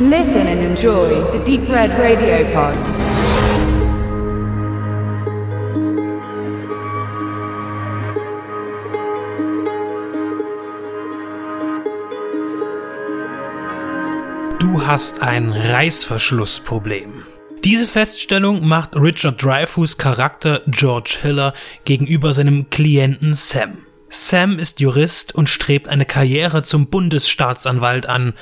Listen and enjoy the Deep Red Radio Pod. Du hast ein Reißverschlussproblem. Diese Feststellung macht Richard Dreyfuss Charakter George Hiller gegenüber seinem Klienten Sam. Sam ist Jurist und strebt eine Karriere zum Bundesstaatsanwalt an.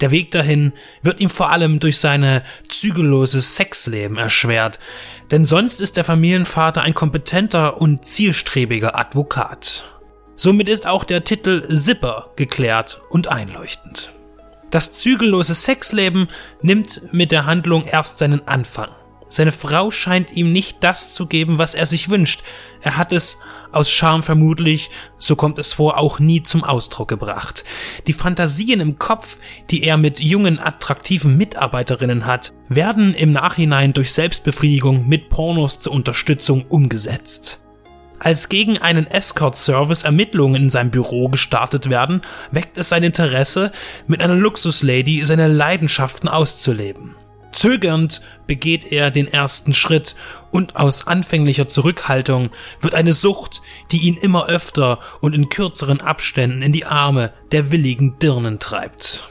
Der Weg dahin wird ihm vor allem durch seine zügellose Sexleben erschwert, denn sonst ist der Familienvater ein kompetenter und zielstrebiger Advokat. Somit ist auch der Titel Zipper geklärt und einleuchtend. Das zügellose Sexleben nimmt mit der Handlung erst seinen Anfang. Seine Frau scheint ihm nicht das zu geben, was er sich wünscht. Er hat es aus Scham vermutlich, so kommt es vor, auch nie zum Ausdruck gebracht. Die Fantasien im Kopf, die er mit jungen, attraktiven Mitarbeiterinnen hat, werden im Nachhinein durch Selbstbefriedigung mit Pornos zur Unterstützung umgesetzt. Als gegen einen Escort-Service Ermittlungen in seinem Büro gestartet werden, weckt es sein Interesse, mit einer Luxuslady seine Leidenschaften auszuleben. Zögernd begeht er den ersten Schritt und aus anfänglicher Zurückhaltung wird eine Sucht, die ihn immer öfter und in kürzeren Abständen in die Arme der willigen Dirnen treibt.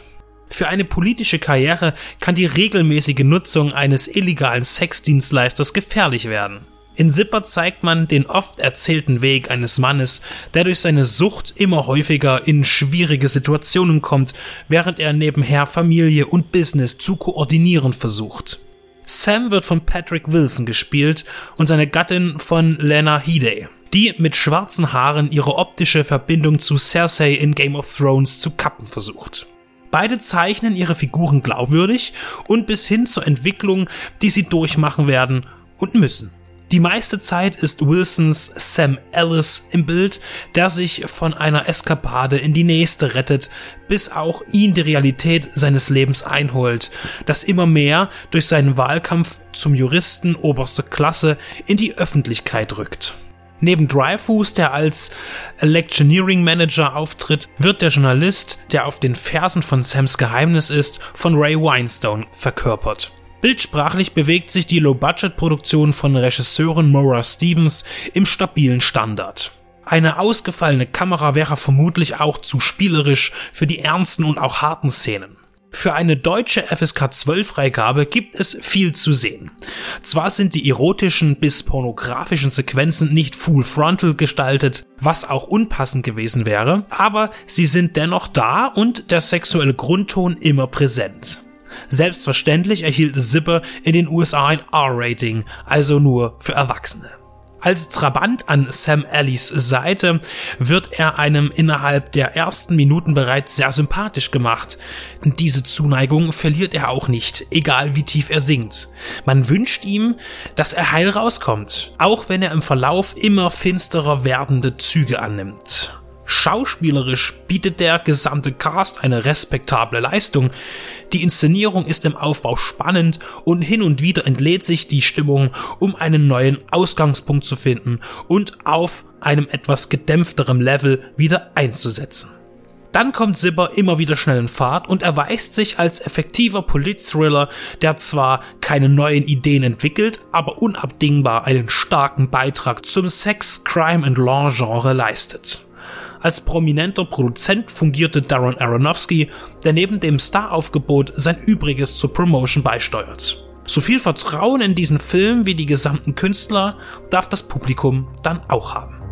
Für eine politische Karriere kann die regelmäßige Nutzung eines illegalen Sexdienstleisters gefährlich werden. In Zipper zeigt man den oft erzählten Weg eines Mannes, der durch seine Sucht immer häufiger in schwierige Situationen kommt, während er nebenher Familie und Business zu koordinieren versucht. Sam wird von Patrick Wilson gespielt und seine Gattin von Lena Headey, die mit schwarzen Haaren ihre optische Verbindung zu Cersei in Game of Thrones zu kappen versucht. Beide zeichnen ihre Figuren glaubwürdig und bis hin zur Entwicklung, die sie durchmachen werden und müssen. Die meiste Zeit ist Wilsons Sam Ellis im Bild, der sich von einer Eskapade in die nächste rettet, bis auch ihn die Realität seines Lebens einholt, das immer mehr durch seinen Wahlkampf zum Juristen oberster Klasse in die Öffentlichkeit rückt. Neben Dreyfus, der als Electioneering Manager auftritt, wird der Journalist, der auf den Fersen von Sams Geheimnis ist, von Ray Winestone verkörpert. Bildsprachlich bewegt sich die Low-Budget-Produktion von Regisseurin Maura Stevens im stabilen Standard. Eine ausgefallene Kamera wäre vermutlich auch zu spielerisch für die ernsten und auch harten Szenen. Für eine deutsche FSK 12 Freigabe gibt es viel zu sehen. Zwar sind die erotischen bis pornografischen Sequenzen nicht full frontal gestaltet, was auch unpassend gewesen wäre, aber sie sind dennoch da und der sexuelle Grundton immer präsent. Selbstverständlich erhielt Zipper in den USA ein R-Rating, also nur für Erwachsene. Als Trabant an Sam Allys Seite wird er einem innerhalb der ersten Minuten bereits sehr sympathisch gemacht. Diese Zuneigung verliert er auch nicht, egal wie tief er singt. Man wünscht ihm, dass er heil rauskommt, auch wenn er im Verlauf immer finsterer werdende Züge annimmt. Schauspielerisch bietet der gesamte Cast eine respektable Leistung. Die Inszenierung ist im Aufbau spannend und hin und wieder entlädt sich die Stimmung, um einen neuen Ausgangspunkt zu finden und auf einem etwas gedämpfterem Level wieder einzusetzen. Dann kommt Zipper immer wieder schnell in Fahrt und erweist sich als effektiver Polit-Thriller, der zwar keine neuen Ideen entwickelt, aber unabdingbar einen starken Beitrag zum Sex, Crime and Law Genre leistet. Als prominenter Produzent fungierte Darren Aronofsky, der neben dem Staraufgebot sein Übriges zur Promotion beisteuert. So viel Vertrauen in diesen Film wie die gesamten Künstler darf das Publikum dann auch haben.